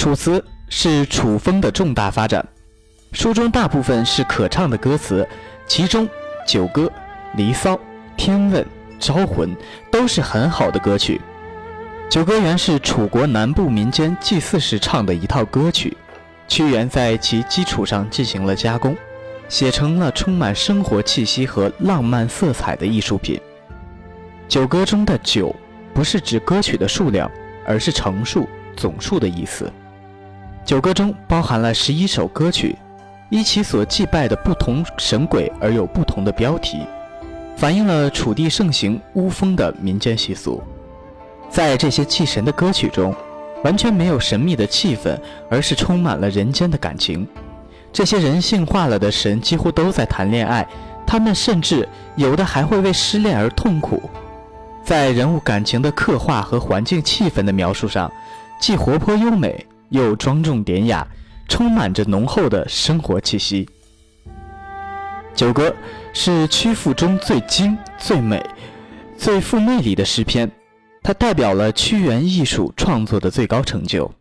楚辞是楚风的重大发展，书中大部分是可唱的歌词，其中《九歌》《离骚》《天问》《招魂》都是很好的歌曲。《九歌》原是楚国南部民间祭祀时唱的一套歌曲，屈原在其基础上进行了加工，写成了充满生活气息和浪漫色彩的艺术品。《九歌》中的“九”不是指歌曲的数量，而是成数、总数的意思。九歌中包含了十一首歌曲，依其所祭拜的不同神鬼而有不同的标题，反映了楚地盛行巫风的民间习俗。在这些祭神的歌曲中，完全没有神秘的气氛，而是充满了人间的感情。这些人性化了的神几乎都在谈恋爱，他们甚至有的还会为失恋而痛苦。在人物感情的刻画和环境气氛的描述上，既活泼优美。又庄重典雅，充满着浓厚的生活气息。九歌是曲赋中最精、最美、最富魅力的诗篇，它代表了屈原艺术创作的最高成就。